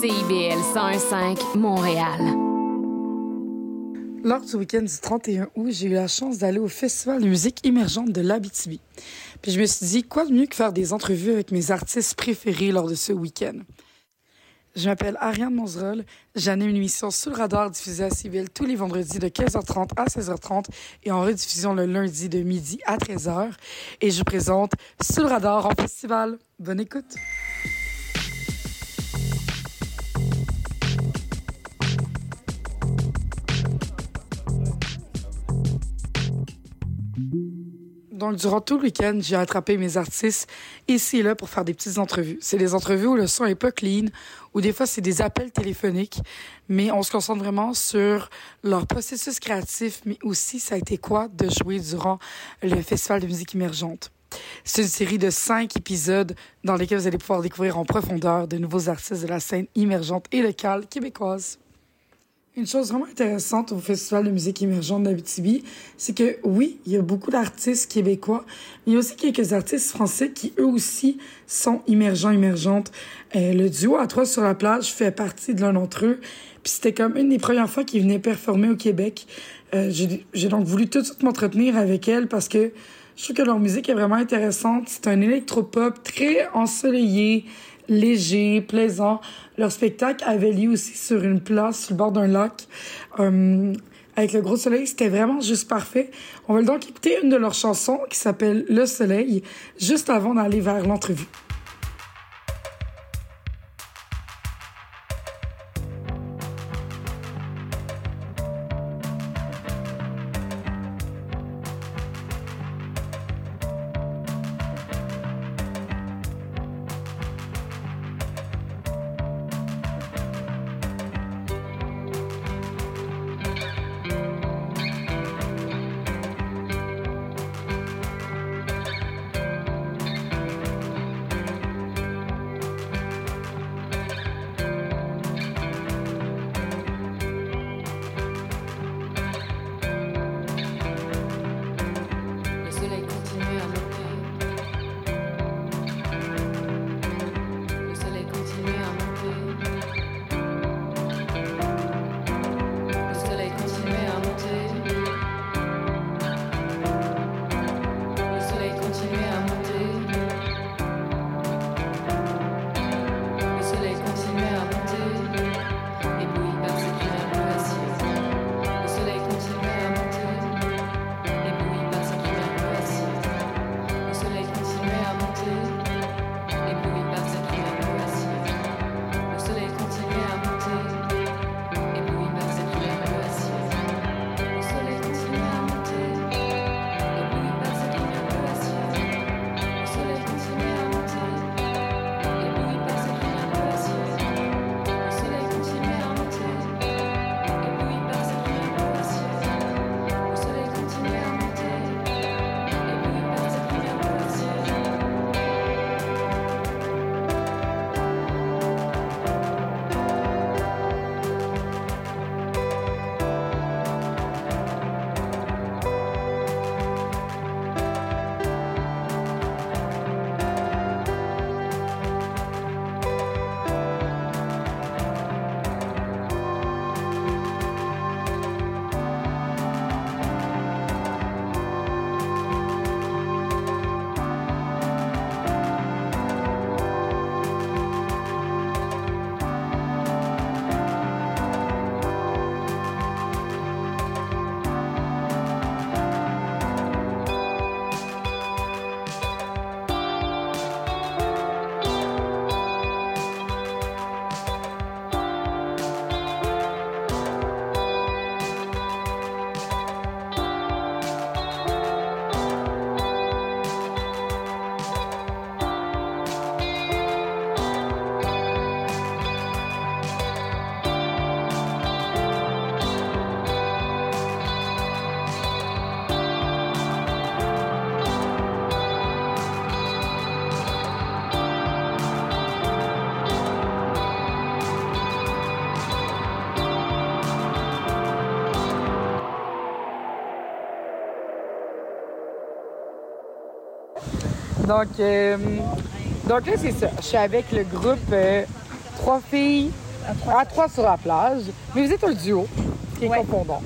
CIBL 101.5 Montréal. Lors du week-end du 31 août, j'ai eu la chance d'aller au Festival de musique émergente de l'Abitibi. Puis je me suis dit, quoi de mieux que faire des entrevues avec mes artistes préférés lors de ce week-end? Je m'appelle Ariane Monzerol. J'anime une émission Sous le radar diffusée à Civil tous les vendredis de 15h30 à 16h30 et en rediffusion le lundi de midi à 13h. Et je présente Sous le radar en festival. Bonne écoute! Donc, durant tout le week-end, j'ai attrapé mes artistes ici et là pour faire des petites entrevues. C'est des entrevues où le son est pas clean, ou des fois c'est des appels téléphoniques, mais on se concentre vraiment sur leur processus créatif, mais aussi ça a été quoi de jouer durant le Festival de musique émergente. C'est une série de cinq épisodes dans lesquels vous allez pouvoir découvrir en profondeur de nouveaux artistes de la scène émergente et locale québécoise. Une chose vraiment intéressante au Festival de musique émergente d'Abitibi, c'est que oui, il y a beaucoup d'artistes québécois, mais il y a aussi quelques artistes français qui eux aussi sont émergents, émergentes. Euh, le duo à trois sur la plage fait partie de l'un d'entre eux. Puis c'était comme une des premières fois qu'ils venaient performer au Québec. Euh, j'ai donc voulu tout de suite m'entretenir avec elles parce que je trouve que leur musique est vraiment intéressante. C'est un électropop très ensoleillé, léger, plaisant. Leur spectacle avait lieu aussi sur une place sur le bord d'un lac. Euh, avec le gros soleil, c'était vraiment juste parfait. On va donc écouter une de leurs chansons qui s'appelle Le Soleil, juste avant d'aller vers l'entrevue. Donc, euh, donc là, c'est ça. Je suis avec le groupe euh, Trois filles à trois sur la plage. Mais vous êtes un duo, qui est Ouais. confondant.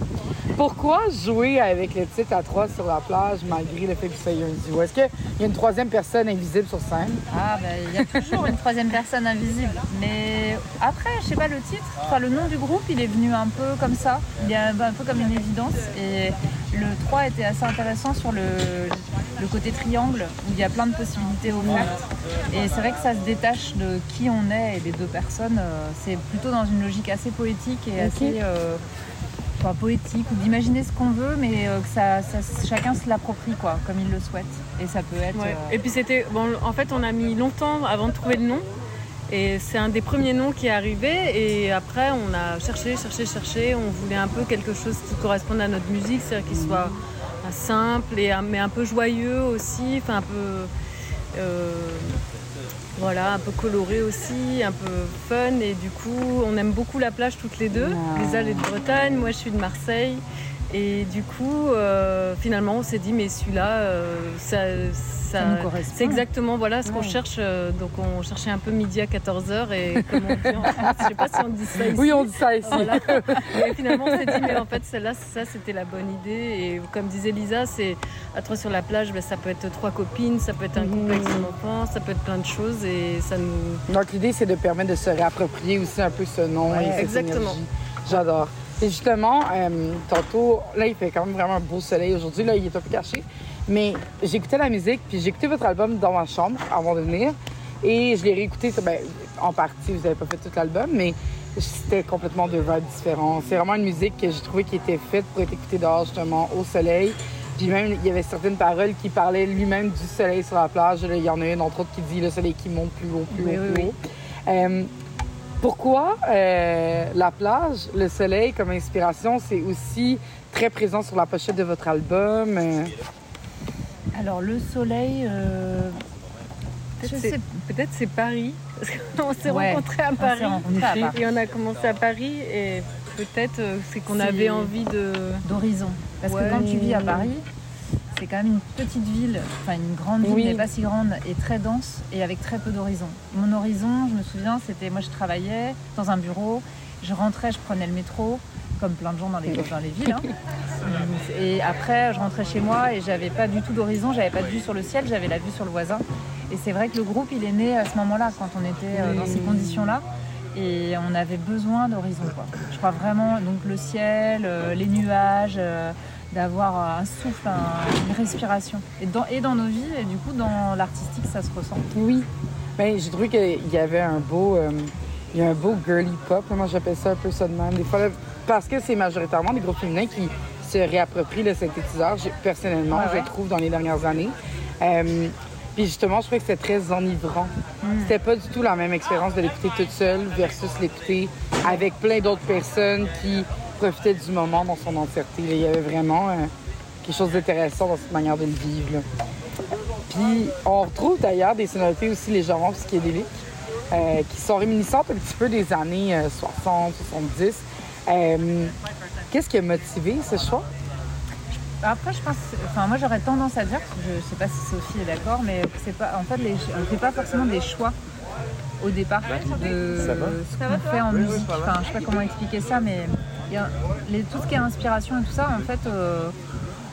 Pourquoi jouer avec le titre à trois sur la plage malgré le fait que vous soyez un duo? Est-ce qu'il y a une troisième personne invisible sur scène? Ah, bah, il y a toujours une troisième personne invisible. Mais après, je sais pas, le titre, enfin, le nom du groupe, il est venu un peu comme ça. Il est un peu comme une évidence. Et le 3 était assez intéressant sur le, le côté triangle, où il y a plein de possibilités offertes. Et c'est vrai que ça se détache de qui on est et des deux personnes. euh, C'est plutôt dans une logique assez poétique et assez. euh, enfin, poétique ou d'imaginer ce qu'on veut mais euh, que ça, ça- chacun se l'approprie quoi comme il le souhaite et ça peut être Ouais. euh, Et puis c'était, bon, en fait, on a mis longtemps avant de trouver le nom. Et c'est un des premiers noms qui est arrivé. Et après, on a cherché, cherché, cherché. On voulait un peu quelque chose qui corresponde à notre musique, c'est-à-dire qu'il soit simple et un- mais un peu joyeux aussi, enfin un peu, euh, voilà, un peu coloré aussi, un peu fun. Et du coup, on aime beaucoup la plage toutes les deux. Ah. Lisa elle est de Bretagne, moi je suis de Marseille. Et du coup, euh, finalement, on s'est dit, mais celui-là, euh, ça, ça, c'est exactement voilà ce qu'on cherche. euh, donc, on cherchait un peu midi à 14h. Et comme on dit en France, je sais pas si on dit ça ici. Oui, on dit ça ici. Voilà. Et finalement, on s'est dit, mais en fait, celle-là, ça, c'était la bonne idée. Et comme disait Lisa, c'est à trois sur la plage, ben, ça peut être trois copines, ça peut être un couple avec son enfant, ça peut être plein de choses. Et ça nous. Donc, l'idée, c'est de permettre de se réapproprier aussi un peu ce nom Ouais, et cette exactement. énergie. J'adore. Et justement, euh, tantôt, là, il fait quand même vraiment un beau soleil aujourd'hui. Là, il est un peu caché. Mais j'écoutais la musique, puis écouté votre album dans ma chambre avant de venir. Et je l'ai réécouté, ben, en partie, vous n'avez pas fait tout l'album, mais c'était complètement deux vibes différents. C'est vraiment une musique que j'ai trouvé qui était faite pour être écoutée dehors, justement, au soleil. Puis même, il y avait certaines paroles qui parlaient lui-même du soleil sur la plage. Il y en a une, entre autres, qui dit le soleil qui monte plus haut, plus Oui, haut, oui, plus oui. haut. Euh, pourquoi euh, la plage, le soleil comme inspiration, c'est aussi très présent sur la pochette de votre album? euh? Alors le soleil euh, Peut-être c'est, Paris. Parce qu'on s'est Ouais, rencontrés à on s'est Paris. rencontrés à Paris. Et on a commencé à Paris. Et peut-être euh, c'est qu'on avait envie de. d'horizon parce Ouais. que quand tu vis à Paris c'est quand même une petite ville, enfin une grande ville Oui. mais pas si grande et très dense et avec très peu d'horizon. Mon horizon, je me souviens, c'était moi je travaillais dans un bureau, je rentrais, je prenais le métro, comme plein de gens dans les, dans les villes. hein. Et après, je rentrais chez moi et j'avais pas du tout d'horizon, j'avais pas de vue sur le ciel, j'avais la vue sur le voisin. Et c'est vrai que le groupe, il est né à ce moment-là, quand on était euh, dans ces conditions-là. Et on avait besoin d'horizon. Je crois vraiment, donc le ciel, euh, les nuages, euh, d'avoir un souffle, un- une respiration. Et dans, et dans nos vies, et du coup, dans l'artistique, ça se ressent. Oui. Ben, j'ai trouvé qu'il y avait un beau, euh, il y a un beau girly pop. Moi, j'appelle ça un peu ça de même. Des fois, là, parce que c'est majoritairement des groupes féminins qui se réapproprient le synthétiseur, personnellement, Ouais, je ouais. trouve, dans les dernières années. Euh, puis justement, je trouvais que c'était très enivrant. Mm. C'était pas du tout la même expérience de l'écouter toute seule versus l'écouter avec plein d'autres personnes qui profitaient du moment dans son entièreté. Il y avait vraiment euh, quelque chose d'intéressant dans cette manière de le vivre. là. Puis on retrouve d'ailleurs des sonorités aussi légèrement psychédéliques euh, qui sont réminiscentes un petit peu des années euh, 60, 70. Euh, Qu'est-ce qui a motivé ce choix? Après, je pense, enfin, moi j'aurais tendance à dire, je sais pas si Sophie est d'accord, mais c'est pas, en fait, les, on fait pas forcément des choix au départ de ce qu'on fait en musique. Enfin, je sais pas comment expliquer ça, mais il y a- les, tout ce qui est inspiration et tout ça, en fait, euh,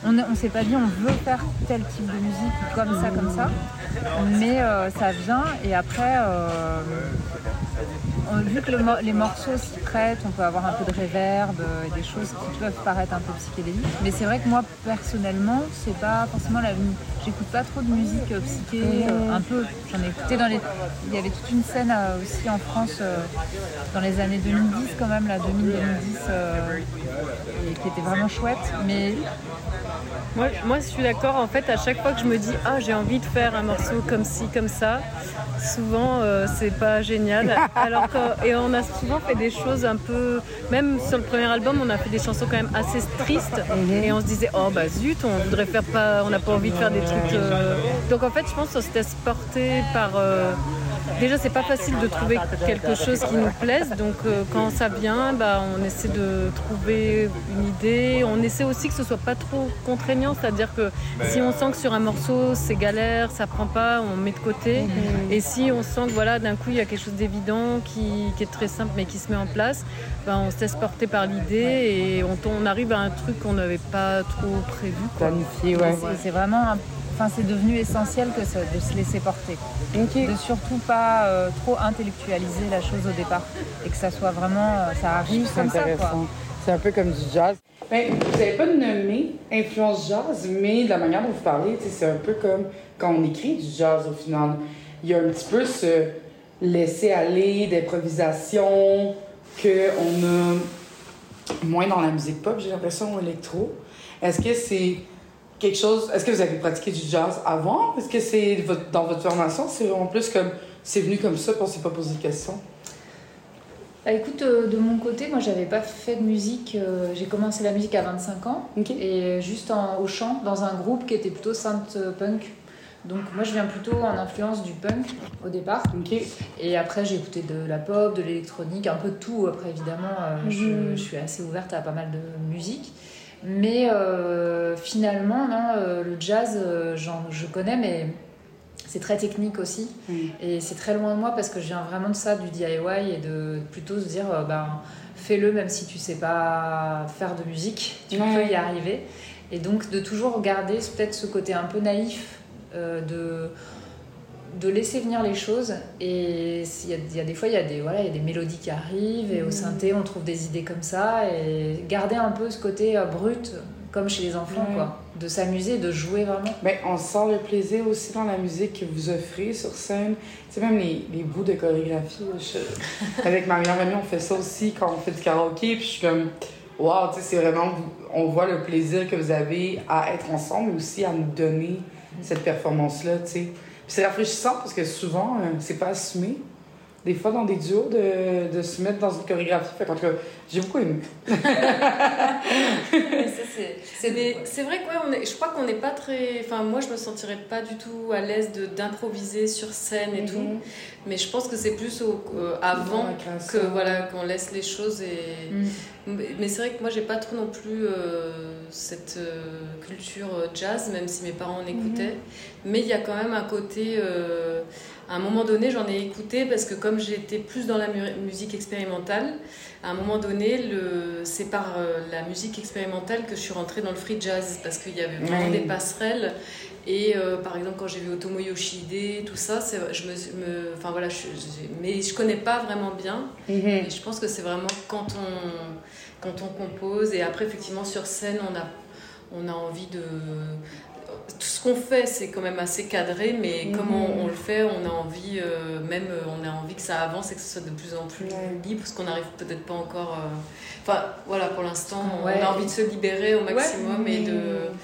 on ne s'est pas dit on veut faire tel type de musique comme ça, comme ça, mais euh, ça vient et après. euh, vu que les morceaux s'y prêtent, on peut avoir un peu de réverb euh, et des choses qui peuvent paraître un peu psychédéliques. Mais c'est vrai que moi, personnellement, c'est pas forcément la J'écoute pas trop de musique psyché, un peu. J'en ai écouté dans les. Il y avait toute une scène aussi en France dans les années 2010, quand même, là, 2000-2010, euh, et qui était vraiment chouette. Mais Moi, moi, je suis d'accord. En fait, à chaque fois que je me dis ah j'ai envie de faire un morceau comme ci, comme ça, souvent euh, c'est pas génial. Alors que, et on a souvent fait des choses un peu, même sur le premier album, on a fait des chansons quand même assez tristes. Et on se disait oh bah zut, on voudrait faire pas, on n'a pas envie de faire des trucs. euh. Donc en fait, je pense qu'on s'était porté par euh, déjà c'est pas facile de trouver quelque chose qui nous plaise. Donc euh, quand ça vient, bah, on essaie de trouver une idée. On essaie aussi que ce soit pas trop contraignant, c'est-à-dire que si on sent que sur un morceau c'est galère, ça prend pas, on met de côté. Mhm. Et si on sent que voilà d'un coup il y a quelque chose d'évident qui, est très simple mais qui se met en place, bah, on se laisse porter par l'idée et on, on, arrive à un truc qu'on n'avait pas trop prévu. Planifié, ouais. C'est vraiment un Enfin, c'est devenu essentiel que de se laisser porter. De surtout pas euh, trop intellectualiser la chose au départ. Et que ça soit vraiment, euh, ça arrive comme ça. C'est un peu comme du jazz. Ben, vous n'avez pas nommé influence jazz, mais de la manière dont vous parlez, c'est un peu comme quand on écrit du jazz au final. Il y a un petit peu ce laisser aller d'improvisation qu'on a moins dans la musique pop, j'ai l'impression, ou électro. Est-ce que c'est quelque chose. Est-ce que vous avez pratiqué du jazz avant? Est-ce que c'est dans votre formation? C'est en plus comme. C'est venu comme ça, on s'est pas posé de questions? Bah, écoute, euh, de mon côté, moi j'avais pas fait de musique. Euh, j'ai commencé la musique à 25 ans. Et juste en, au chant, dans un groupe qui était plutôt synth punk. Donc moi je viens plutôt en influence du punk au départ. Et après j'ai écouté de la pop, de l'électronique, un peu de tout. Après évidemment, euh, je, mhm. je, suis assez ouverte à pas mal de musique. Mais euh, finalement, non, euh, le jazz, euh, je connais, mais c'est très technique aussi. Et c'est très loin de moi parce que je viens vraiment de ça, du DIY, et de plutôt se dire, ben, fais-le même si tu sais pas faire de musique, tu peux y arriver. Et donc de toujours garder peut-être ce côté un peu naïf de de laisser venir les choses. Et il y, y, a des fois, il y, a des, voilà, il y a des mélodies qui arrivent, et au mm. synthé, on trouve des idées comme ça. Et garder un peu ce côté euh, brut, comme chez les enfants, quoi. De s'amuser, de jouer vraiment. Mais on sent le plaisir aussi dans la musique que vous offrez sur scène. C'est même les, les, bouts de chorégraphie. avec ma meilleure amie, on fait ça aussi quand on fait du karaoké. Puis je suis comme, waouh, c'est vraiment, on voit le plaisir que vous avez à être ensemble, mais aussi à nous donner cette performance-là, tu sais c'est rafraîchissant parce que souvent, euh, c'est pas assumé. Des fois, dans des duos, de, de se mettre dans une chorégraphie. Fait en tout cas, j'ai beaucoup aimé. c'est vrai que on est, je crois qu'on n'est pas très. Enfin, moi, je me sentirais pas du tout à l'aise d'improviser sur scène et tout. Mhm. Mais je pense que c'est plus au, euh, avant que voilà qu'on laisse les choses et. Mhm. Mais c'est vrai que moi, j'ai pas trop non plus euh, cette euh, culture jazz, même si mes parents en écoutaient. Mhm. Mais il y a quand même un côté. à un moment donné, j'en ai écouté parce que comme j'étais plus dans la musique expérimentale, à un moment donné, c'est par euh, la musique expérimentale que je suis rentrée dans le free jazz parce qu'il y avait vraiment des passerelles. Et euh, par exemple, quand j'ai vu Otomo Yoshide, tout ça, je me, enfin voilà, je, mais je connais pas vraiment bien. Mhm. Et je pense que c'est vraiment quand on, quand on compose et après effectivement sur scène, on a, on a envie de tout ce qu'on fait, c'est quand même assez cadré, mais mhm. comment on, le fait, on a envie, euh, même euh, on a envie que ça avance et que ce soit de plus en plus libre, parce qu'on n'arrive peut-être pas encore. Euh, enfin, voilà, pour l'instant, on a envie de se libérer au maximum et de.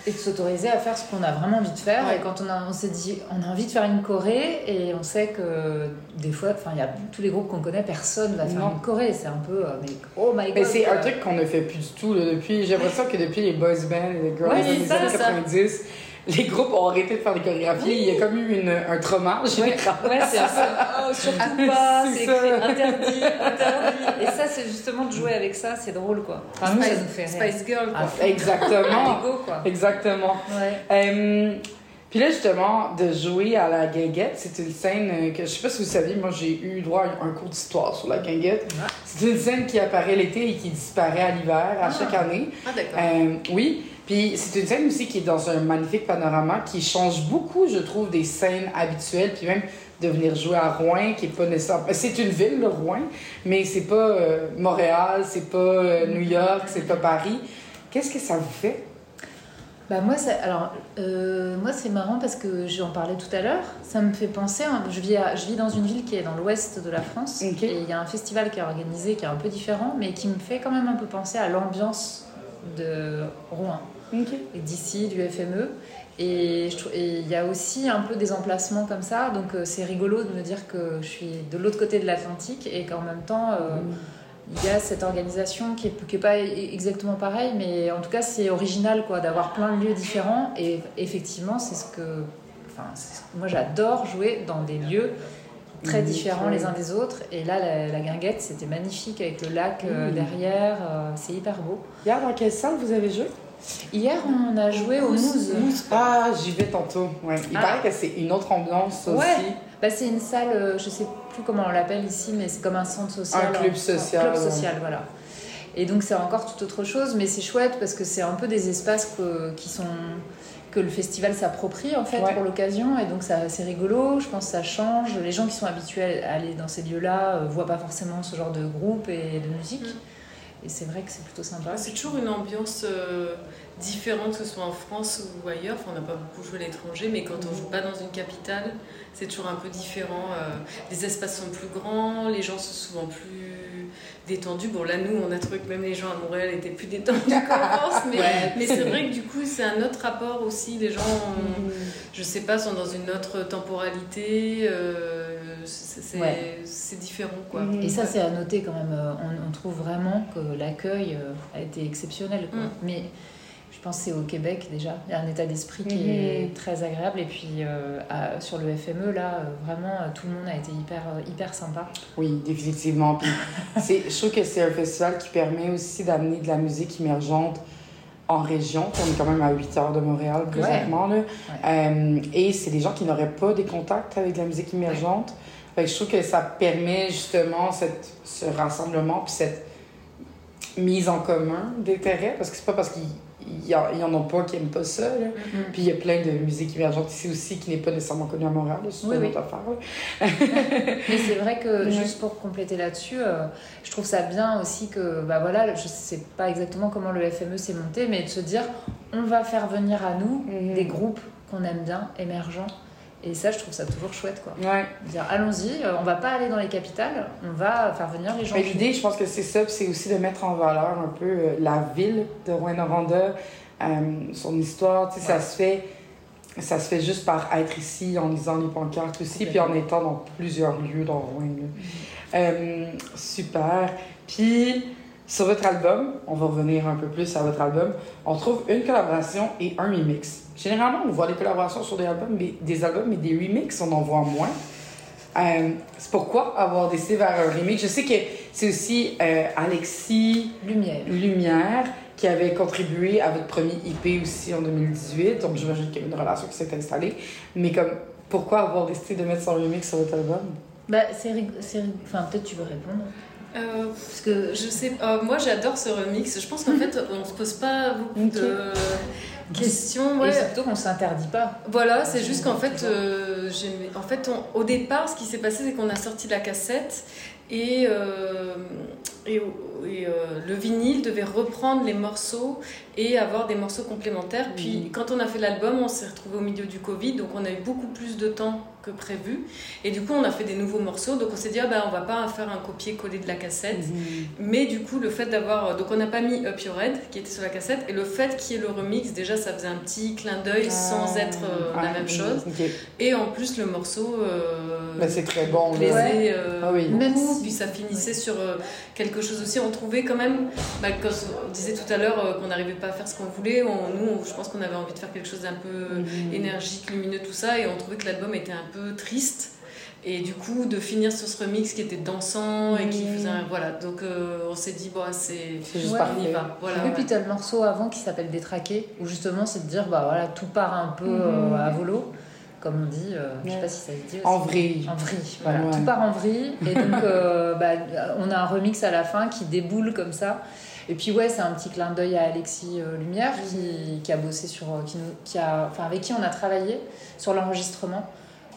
Et de s'autoriser à faire ce qu'on a vraiment envie de faire. Et quand on, a, on s'est dit, on a envie de faire une choré, et on sait que des fois, enfin, il y a tous les groupes qu'on connaît, personne va faire une choré. C'est un peu, mais oh my god. Mais c'est un truc qu'on ne fait plus du tout depuis. J'ai l'impression que depuis les boys bands, les girls dans les années 90 les groupes ont arrêté de faire des chorégraphies. Il y a comme eu une, un trauma général. Ouais, c'est ça. Oh, surtout pas, c'est interdit, interdit. Et ça, c'est justement de jouer avec ça, c'est drôle, quoi. Enfin, Spice, fait Spice Girl, quoi. Ah, exactement. quoi. Exactement. Ouais. Euh, puis là, justement, de jouer à la guinguette, c'est une scène que je sais pas si vous saviez, moi j'ai eu droit à un cours d'histoire sur la guinguette. C'est une scène qui apparaît l'été et qui disparaît à l'hiver, à ah. chaque année. Ah, d'accord. Euh, oui. Puis c'est une scène aussi qui est dans un magnifique panorama qui change beaucoup, je trouve, des scènes habituelles. Puis même de venir jouer à Rouen, qui est pas nécessairement. C'est une ville, le Rouen, mais c'est pas euh, Montréal, c'est pas euh, New York, c'est pas Paris. Qu'est-ce que ça vous fait? Bah moi, ça, alors, euh, moi c'est marrant parce que j'en parlais tout à l'heure. Ça me fait penser. Hein, je, vis je vis dans une ville qui est dans l'ouest de la France. Et il y a un festival qui est organisé qui est un peu différent, mais qui me fait quand même un peu penser à l'ambiance de Rouen. Et d'ici, du FME. Et il y a aussi un peu des emplacements comme ça, donc euh, c'est rigolo de me dire que je suis de l'autre côté de l'Atlantique et qu'en même temps, euh, il y a cette organisation qui n'est pas e-, exactement pareille, mais en tout cas, c'est original quoi, d'avoir plein de lieux différents. Et effectivement, c'est ce que. Enfin, moi, j'adore jouer dans des lieux très différents les uns des autres. Et là, la, guinguette, c'était magnifique avec le lac euh, derrière. Euh, c'est hyper beau. Hier, dans quelle salle vous avez joué? Hier, on a joué au Mousse. Ah, j'y vais tantôt. Ouais. Il ah. paraît que c'est une autre ambiance aussi. Bah, c'est une salle, euh, je sais plus comment on l'appelle ici, mais c'est comme un centre social. Un club social. Un club social, voilà. Et donc c'est encore tout autre chose, mais c'est chouette parce que c'est un peu des espaces qui sont que le festival s'approprie en fait pour l'occasion et donc ça c'est rigolo je pense que ça change les gens qui sont habitués à aller dans ces lieux là euh, voient pas forcément ce genre de groupe et de musique mm. Et c'est vrai que c'est plutôt sympa c'est toujours une ambiance euh, différente que ce soit en France ou ailleurs enfin, on n'a pas beaucoup joué à l'étranger mais quand on mm. joue pas dans une capitale c'est toujours un peu différent euh, les espaces sont plus grands les gens sont souvent plus détendu. Bon, là, nous, on a trouvé que même les gens à Montréal étaient plus détendus qu'en France, mais, mais c'est vrai que du coup, c'est un autre rapport aussi. Les gens, mm. je sais pas, sont dans une autre temporalité. Euh, c'est différent, quoi. Et ça, c'est à noter quand même. Euh, on, trouve vraiment que l'accueil euh, a été exceptionnel, quoi. Mm. Mais je pense que c'est au Québec déjà. Il y a un état d'esprit qui mhm. est très agréable. Et puis euh, sur le FME, là, vraiment, tout le monde a été hyper, hyper sympa. Oui, définitivement. je trouve que c'est un festival qui permet aussi d'amener de la musique émergente en région. On est quand même à 8 heures de Montréal présentement. et c'est des gens qui n'auraient pas des contacts avec la musique émergente. Je trouve que ça permet justement cette, ce rassemblement puis cette mise en commun d'intérêts. Parce que c'est pas parce qu'ils il y, en a pas qui n'aiment pas ça. Là. Mm-hmm. Puis il y a plein de musique émergente ici aussi qui n'est pas nécessairement connue à Montréal. C'est oui, oui. Mais c'est vrai que, juste pour compléter là-dessus, euh, je trouve ça bien aussi que, bah voilà, je sais pas exactement comment le FME s'est monté, mais de se dire, on va faire venir à nous mm-hmm. des groupes qu'on aime bien, émergents, et ça, je trouve ça toujours chouette, quoi. Ouais. Dire, allons-y, euh, on va pas aller dans les capitales, on va faire venir les gens. L'idée, je pense que c'est ça, c'est aussi de mettre en valeur un peu euh, la ville de Rouen-Noranda, euh, son histoire, tu sais, ça se fait... Ça se fait juste par être ici, en lisant les pancartes aussi, puis en étant dans plusieurs lieux dans Rouen. Mm-hmm. super. Puis, sur votre album, on va revenir un peu plus à votre album, on trouve une collaboration et un remix. Généralement, on voit des collaborations sur des albums, mais, des albums, mais des remixes, on en voit moins. Euh, c'est pourquoi avoir décidé vers un remix? Je sais que c'est aussi euh, Alexis Lumière. Lumière qui avait contribué à votre premier IP aussi en 2018. Donc j'imagine qu'il y a une relation qui s'est installée. Mais comme, pourquoi avoir décidé de mettre son remix sur votre album? Bah, c'est... Enfin, peut-être tu veux répondre. Euh, parce que je sais, moi j'adore ce remix. Je pense qu'en fait on se pose pas beaucoup de question. Ouais. Et surtout qu'on s'interdit pas. Voilà, c'est juste qu'en fait, euh, en fait au départ, ce qui s'est passé, c'est qu'on a sorti la cassette et, euh, et, euh, le vinyle devait reprendre les morceaux et avoir des morceaux complémentaires. Puis quand on a fait l'album, on s'est retrouvé au milieu du Covid, donc on a eu beaucoup plus de temps que prévu. Et du coup, on a fait des nouveaux morceaux. Donc on s'est dit, ah ben, on va pas faire un copier-coller de la cassette. Mhm. Mais du coup, le fait d'avoir. Donc on n'a pas mis Up Your Head qui était sur la cassette. Et le fait qu'il y ait le remix, déjà, ça faisait un petit clin d'œil ah. sans être euh, la même chose. Et en plus, le morceau. Euh, bah, c'est très bon. Plaisait, euh, ah oui. Puis ça finissait sur euh, quelque chose aussi. On trouvait quand même. Bah, quand on disait tout à l'heure qu'on n'arrivait pas faire ce qu'on voulait, nous, je pense qu'on avait envie de faire quelque chose d'un peu mhm. énergique, lumineux, tout ça. Et on trouvait que l'album était un peu triste. Et du coup, de finir sur ce remix qui était dansant et qui mmh. faisait. voilà, donc euh, on s'est dit, bon, c'est. juste ouais, Voilà, et puis, tu as le morceau avant qui s'appelle Détraqué, où justement, c'est de dire, bah voilà, tout part un peu mmh. euh, à volo, comme on dit. Euh, je sais pas si ça se dit. En vrille. En vrille, voilà. Tout part en vrille. Et donc, bah, on a un remix à la fin qui déboule comme ça. Et puis ouais, c'est un petit clin d'œil à Alexis Lumière qui, qui, a bossé sur, qui, qui a, enfin avec qui on a travaillé sur l'enregistrement.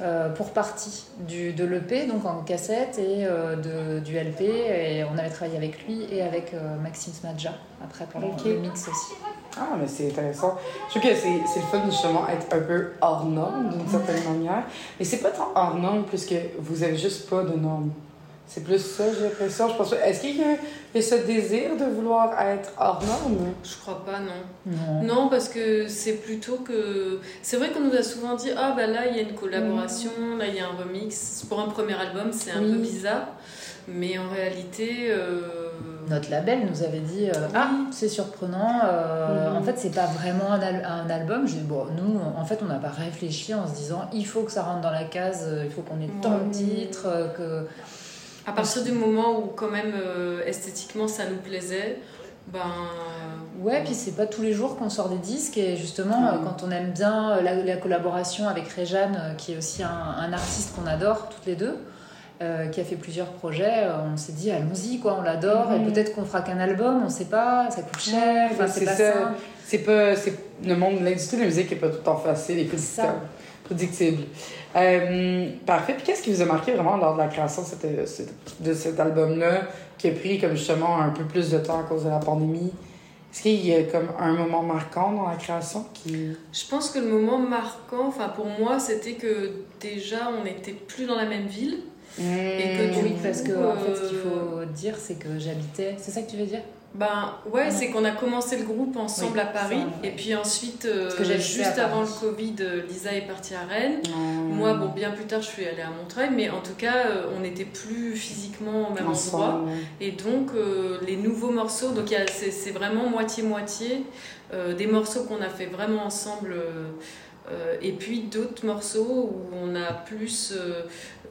Euh, pour partie du, de l'EP, donc en cassette, et euh, de, du LP. Et on avait travaillé avec lui et avec euh, Maxime Smadja, après pour le mix aussi. Ah, mais c'est intéressant. Je trouve que c'est le fun justement être un peu hors norme d'une certaine manière. Mais c'est pas tant hors norme puisque vous avez juste pas de normes. C'est plus ça, j'ai l'impression. Je pense. Est-ce qu'il y, a ce désir de vouloir être hors norme? Je crois pas, non. Non. Non, parce que c'est plutôt que. C'est vrai qu'on nous a souvent dit Ah, bah là, il y a une collaboration, là, il y a un remix. Pour un premier album, c'est un Oui. peu bizarre. Mais en réalité. euh, Notre label nous avait dit euh, Ah, c'est surprenant. euh. En fait, c'est pas vraiment un, al- un album. J'ai dit, bon, nous, en fait, on n'a pas réfléchi en se disant Il faut que ça rentre dans la case, il faut qu'on ait tant de Mhm. titres. que... À partir du moment où, quand même, euh, esthétiquement, ça nous plaisait, ben. Ouais, puis c'est pas tous les jours qu'on sort des disques. Et justement, euh, Mhm. quand on aime bien euh, la, la collaboration avec Réjeanne, qui est aussi un, un artiste qu'on adore toutes les deux. euh, qui a fait plusieurs projets, euh, on s'est dit allons-y quoi, on l'adore et peut-être qu'on fera qu'un album, on sait pas, ça coûte cher, enfin, c'est pas ça. simple. C'est pas. c'est- Le monde, l'industrie de la musique est pas tout le temps facile et prédictible. Euh, parfait. Puis qu'est-ce qui vous a marqué vraiment lors de la création de, cette- cette- de cet album-là, qui a pris comme justement un peu plus de temps à cause de la pandémie? Est-ce qu'il y a comme un moment marquant dans la création qui. Je pense que le moment marquant, enfin pour moi, c'était que déjà on n'était plus dans la même ville. Et que Mmh. du Oui, parce que en fait, ce qu'il Euh, faut dire, c'est que j'habitais. C'est ça que tu veux dire? Ben ouais, c'est qu'on a commencé le groupe ensemble Oui, à Paris. ça, ouais. Et puis ensuite, euh, que juste avant le. Covid, euh, Lisa est partie à Rennes. Mmh. Moi, bon, bien plus tard, je suis allée à Montreuil, mais en tout cas, euh, on n'était plus physiquement au même endroit. Ensemble. Et donc, euh, les nouveaux morceaux, donc c'est vraiment moitié-moitié. des morceaux qu'on a fait vraiment ensemble. Euh, et puis d'autres morceaux où on a plus. euh,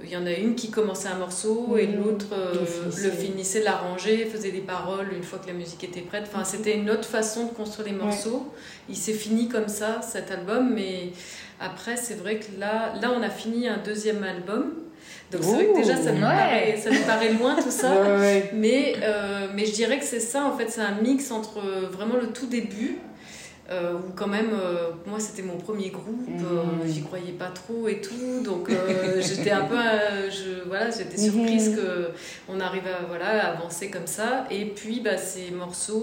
Il y en a une qui commençait un morceau et Mhm. l'autre euh, Le finissait. l'arrangeait, faisait des paroles une fois que la musique était prête. Enfin, c'était une autre façon de construire les morceaux. Il s'est fini comme ça, cet album, mais après, c'est vrai que là, là, on a fini un deuxième album. Donc c'est vrai que déjà, ça nous, Ouh, ouais. paraît, ça nous paraît loin tout ça. Ouais. Mais, euh, mais je dirais que c'est ça, en fait, c'est un mix entre vraiment le tout début, euh, où quand même, euh, moi c'était mon premier groupe, euh, Mhm. j'y croyais pas trop et tout, donc euh, j'étais un peu, je, voilà, j'étais surprise Mhm. que on arrive à, voilà, à avancer comme ça. Et puis bah, ces morceaux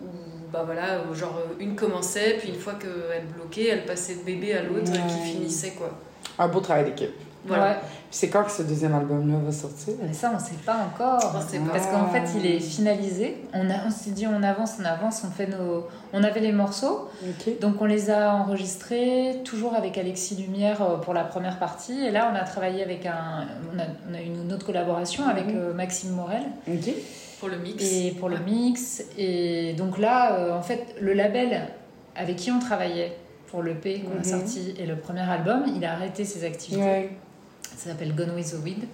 où, où, bah, voilà, genre une commençait, puis une fois qu'elle bloquait, elle passait de bébé à l'autre Ouais. qui finissait quoi. Un beau travail d'équipe. Voilà. Ouais. C'est quand que ce deuxième album-là va sortir? Mais ça, on sait pas encore. On sait pas. Parce qu'en fait, il est finalisé. On, a- on s'est dit, on avance, on avance, on fait nos. On avait les morceaux, Ok. donc on les a enregistrés, toujours avec Alexis Lumière euh, pour la première partie. Et là, on a travaillé avec un. On a, on a eu une autre collaboration avec Mhm. euh, Maxime Morel. Ok. Pour le mix. et pour le mix. Et donc là, euh, en fait, le label avec qui on travaillait pour le P qu'on Mhm. a sorti et le premier album, il a arrêté ses activités. Ouais. Ça s'appelle Gone with the Weed.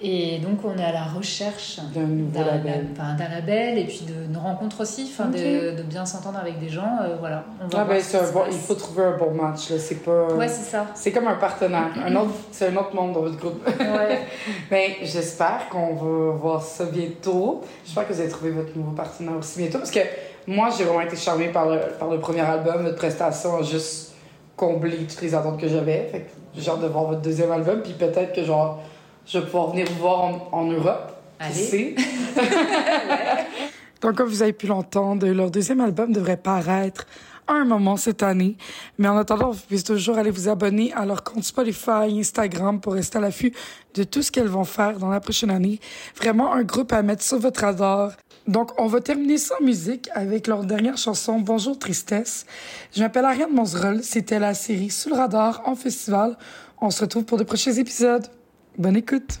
Et donc on est à la recherche D'un label. enfin, d'un label et puis de nos rencontres aussi, de, de bien s'entendre avec des gens. euh, voilà, on va Ah ben, ce bon, il faut trouver un bon match. C'est pas... Ouais, c'est ça. c'est comme un partenaire. Un autre, c'est un autre monde dans votre groupe. Ouais. Ben, j'espère qu'on va voir ça bientôt. J'espère que vous allez trouver votre nouveau partenaire aussi bientôt. Parce que moi, j'ai vraiment été charmée par le, par le premier album. Votre prestation a juste comblé toutes les attentes que j'avais. Fait que j'ai hâte de voir votre deuxième album. Puis peut-être que, genre, je vais pouvoir venir vous voir en, en Europe. Qui Allez. sait? Donc, comme vous avez pu l'entendre, leur deuxième album devrait paraître à un moment cette année. Mais en attendant, vous pouvez toujours aller vous abonner à leur compte Spotify, Instagram pour rester à l'affût de tout ce qu'elles vont faire dans la prochaine année. Vraiment un groupe à mettre sur votre radar. Donc, on va terminer sans musique avec leur dernière chanson, Bonjour Tristesse. Je m'appelle Ariane Monzerol. C'était la série Sous le radar en festival. On se retrouve pour de prochains épisodes. Bonne écoute.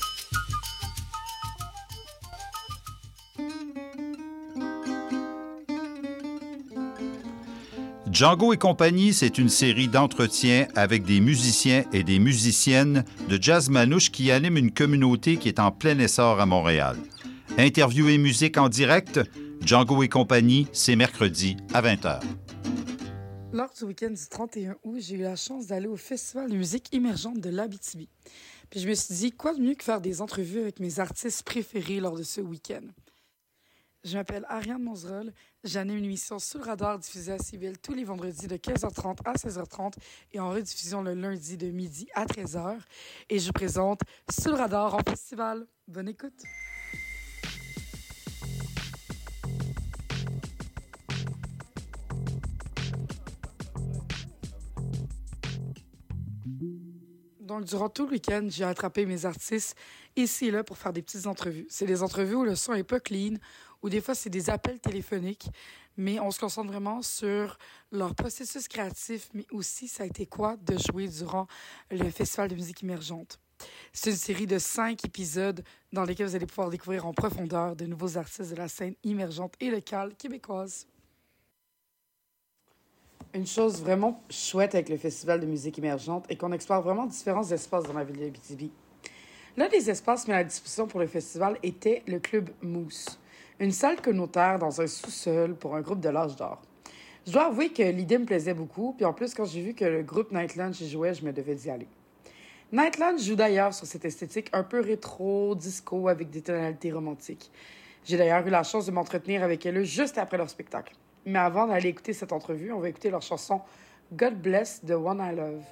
Django et compagnie, c'est une série d'entretiens avec des musiciens et des musiciennes de jazz manouche qui animent une communauté qui est en plein essor à Montréal. Interview et musique en direct, Django et compagnie, c'est mercredi à 20h. Lors du week-end du 31 août, j'ai eu la chance d'aller au Festival de musique émergente de l'Abitibi. Puis je me suis dit, quoi de mieux que faire des entrevues avec mes artistes préférés lors de ce week-end? Je m'appelle Ariane Monzerol. J'anime une émission sous le radar diffusée à CBL tous les vendredis de 15h30 à 16h30 et en rediffusion le lundi de midi à 13h. Et je présente Sous le radar en festival. Bonne écoute. Donc, durant tout le week-end, j'ai attrapé mes artistes ici et là pour faire des petites entrevues. C'est des entrevues où le son est pas clean, ou des fois c'est des appels téléphoniques, mais on se concentre vraiment sur leur processus créatif, mais aussi ça a été quoi de jouer durant le Festival de musique émergente. C'est une série de cinq épisodes dans lesquels vous allez pouvoir découvrir en profondeur de nouveaux artistes de la scène émergente et locale québécoise. Une chose vraiment chouette avec le Festival de musique émergente est qu'on explore vraiment différents espaces dans la ville d'Abitibi. L'un des espaces mis à disposition pour le festival était le Club Mousse, une salle communautaire dans un sous-sol pour un groupe de l'âge d'or. Je dois avouer que l'idée me plaisait beaucoup, puis en plus, quand j'ai vu que le groupe Nightland y jouait, je me devais d'y aller. Nightland joue d'ailleurs sur cette esthétique un peu rétro, disco, avec des tonalités romantiques. J'ai d'ailleurs eu la chance de m'entretenir avec elles juste après leur spectacle. Mais avant d'aller écouter cette entrevue, on va écouter leur chanson God Bless the One I Love.